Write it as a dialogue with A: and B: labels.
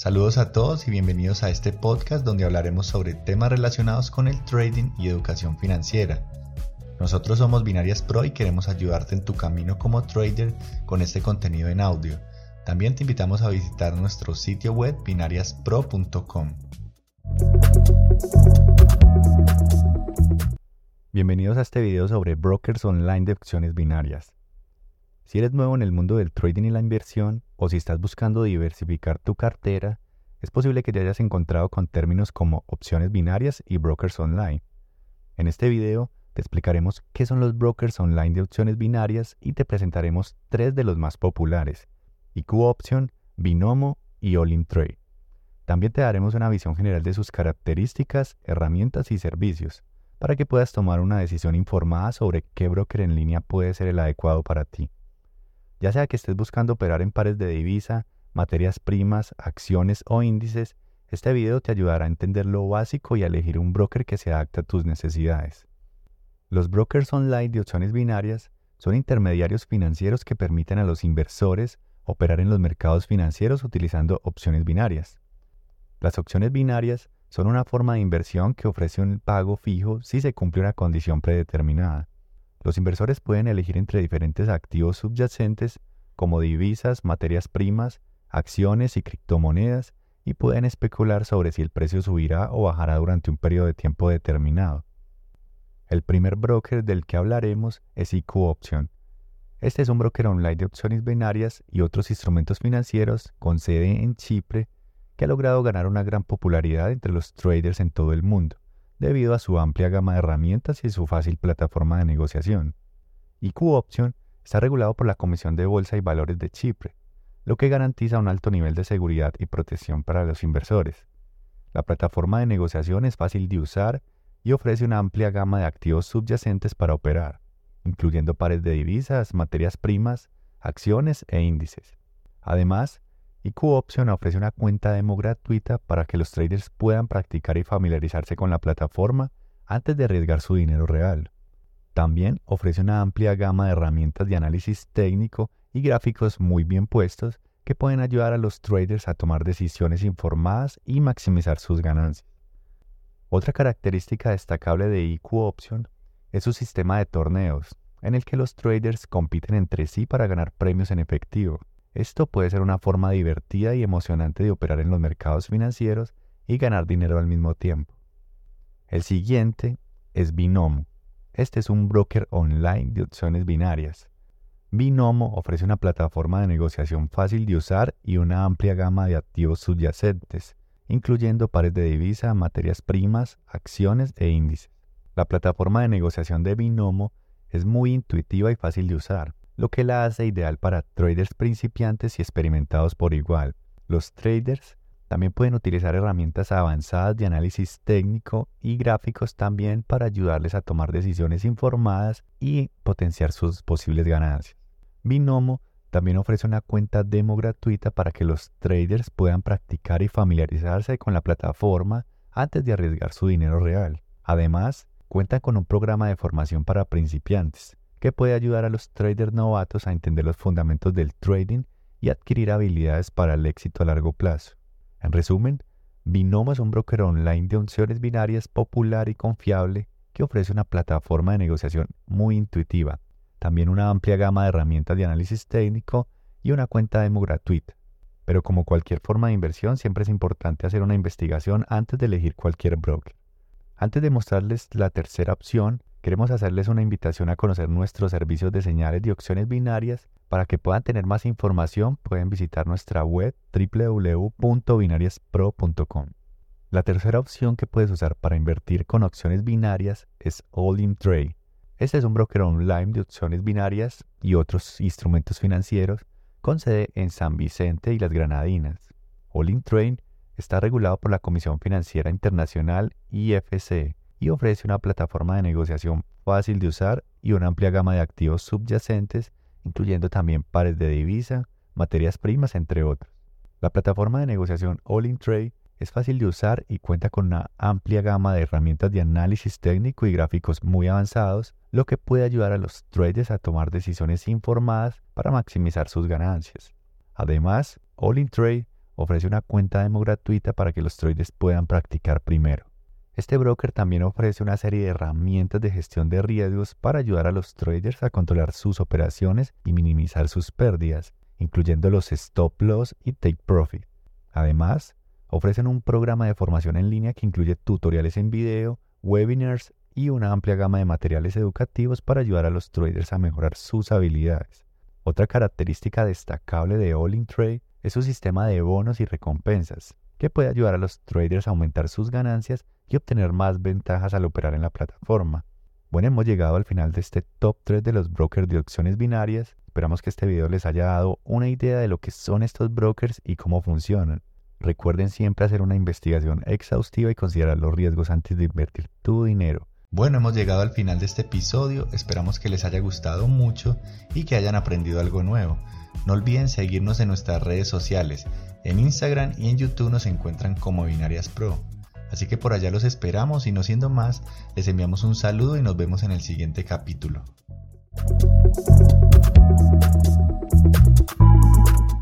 A: Saludos a todos y bienvenidos a este podcast donde hablaremos sobre temas relacionados con el trading y educación financiera. Nosotros somos Binarias Pro y queremos ayudarte en tu camino como trader con este contenido en audio. También te invitamos a visitar nuestro sitio web binariaspro.com. Bienvenidos a este video sobre brokers online de opciones binarias. Si eres nuevo en el mundo del trading y la inversión, o si estás buscando diversificar tu cartera, es posible que te hayas encontrado con términos como opciones binarias y brokers online. En este video te explicaremos qué son los brokers online de opciones binarias y te presentaremos tres de los más populares, IQ Option, Binomo y All In Trade. También te daremos una visión general de sus características, herramientas y servicios, para que puedas tomar una decisión informada sobre qué broker en línea puede ser el adecuado para ti. Ya sea que estés buscando operar en pares de divisa, materias primas, acciones o índices, este video te ayudará a entender lo básico y a elegir un broker que se adapte a tus necesidades. Los brokers online de opciones binarias son intermediarios financieros que permiten a los inversores operar en los mercados financieros utilizando opciones binarias. Las opciones binarias son una forma de inversión que ofrece un pago fijo si se cumple una condición predeterminada. Los inversores pueden elegir entre diferentes activos subyacentes como divisas, materias primas, acciones y criptomonedas y pueden especular sobre si el precio subirá o bajará durante un periodo de tiempo determinado. El primer broker del que hablaremos es IQ Option. Este es un broker online de opciones binarias y otros instrumentos financieros con sede en Chipre que ha logrado ganar una gran popularidad entre los traders en todo el mundo debido a su amplia gama de herramientas y su fácil plataforma de negociación. IQ Option está regulado por la Comisión de Bolsa y Valores de Chipre, lo que garantiza un alto nivel de seguridad y protección para los inversores. La plataforma de negociación es fácil de usar y ofrece una amplia gama de activos subyacentes para operar, incluyendo pares de divisas, materias primas, acciones e índices. Además, IQ Option ofrece una cuenta demo gratuita para que los traders puedan practicar y familiarizarse con la plataforma antes de arriesgar su dinero real. También ofrece una amplia gama de herramientas de análisis técnico y gráficos muy bien puestos que pueden ayudar a los traders a tomar decisiones informadas y maximizar sus ganancias. Otra característica destacable de IQ Option es su sistema de torneos, en el que los traders compiten entre sí para ganar premios en efectivo. Esto puede ser una forma divertida y emocionante de operar en los mercados financieros y ganar dinero al mismo tiempo. El siguiente es Binomo. Este es un broker online de opciones binarias. Binomo ofrece una plataforma de negociación fácil de usar y una amplia gama de activos subyacentes, incluyendo pares de divisa, materias primas, acciones e índices. La plataforma de negociación de Binomo es muy intuitiva y fácil de usar lo que la hace ideal para traders principiantes y experimentados por igual. Los traders también pueden utilizar herramientas avanzadas de análisis técnico y gráficos también para ayudarles a tomar decisiones informadas y potenciar sus posibles ganancias. Binomo también ofrece una cuenta demo gratuita para que los traders puedan practicar y familiarizarse con la plataforma antes de arriesgar su dinero real. Además, cuenta con un programa de formación para principiantes, que puede ayudar a los traders novatos a entender los fundamentos del trading y adquirir habilidades para el éxito a largo plazo. En resumen, Binomo es un broker online de opciones binarias popular y confiable que ofrece una plataforma de negociación muy intuitiva, también una amplia gama de herramientas de análisis técnico y una cuenta demo gratuita. Pero como cualquier forma de inversión, siempre es importante hacer una investigación antes de elegir cualquier broker. Antes de mostrarles la tercera opción, Queremos hacerles una invitación a conocer nuestros servicios de señales de opciones binarias. Para que puedan tener más información, pueden visitar nuestra web www.binariaspro.com. La tercera opción que puedes usar para invertir con opciones binarias es All In Trade. Este es un broker online de opciones binarias y otros instrumentos financieros con sede en San Vicente y las Granadinas. All In Trade está regulado por la Comisión Financiera Internacional IFC y ofrece una plataforma de negociación fácil de usar y una amplia gama de activos subyacentes, incluyendo también pares de divisa, materias primas, entre otros. La plataforma de negociación All In Trade es fácil de usar y cuenta con una amplia gama de herramientas de análisis técnico y gráficos muy avanzados, lo que puede ayudar a los traders a tomar decisiones informadas para maximizar sus ganancias. Además, All In Trade ofrece una cuenta demo gratuita para que los traders puedan practicar primero. Este broker también ofrece una serie de herramientas de gestión de riesgos para ayudar a los traders a controlar sus operaciones y minimizar sus pérdidas, incluyendo los stop loss y take profit. Además, ofrecen un programa de formación en línea que incluye tutoriales en video, webinars y una amplia gama de materiales educativos para ayudar a los traders a mejorar sus habilidades. Otra característica destacable de All In Trade es su sistema de bonos y recompensas, que puede ayudar a los traders a aumentar sus ganancias y obtener más ventajas al operar en la plataforma. Bueno, hemos llegado al final de este top 3 de los brokers de opciones binarias. Esperamos que este video les haya dado una idea de lo que son estos brokers y cómo funcionan. Recuerden siempre hacer una investigación exhaustiva y considerar los riesgos antes de invertir tu dinero. Bueno, hemos llegado al final de este episodio, esperamos que les haya gustado mucho y que hayan aprendido algo nuevo. No olviden seguirnos en nuestras redes sociales, en Instagram y en YouTube nos encuentran como Binarias Pro. Así que por allá los esperamos y no siendo más, les enviamos un saludo y nos vemos en el siguiente capítulo.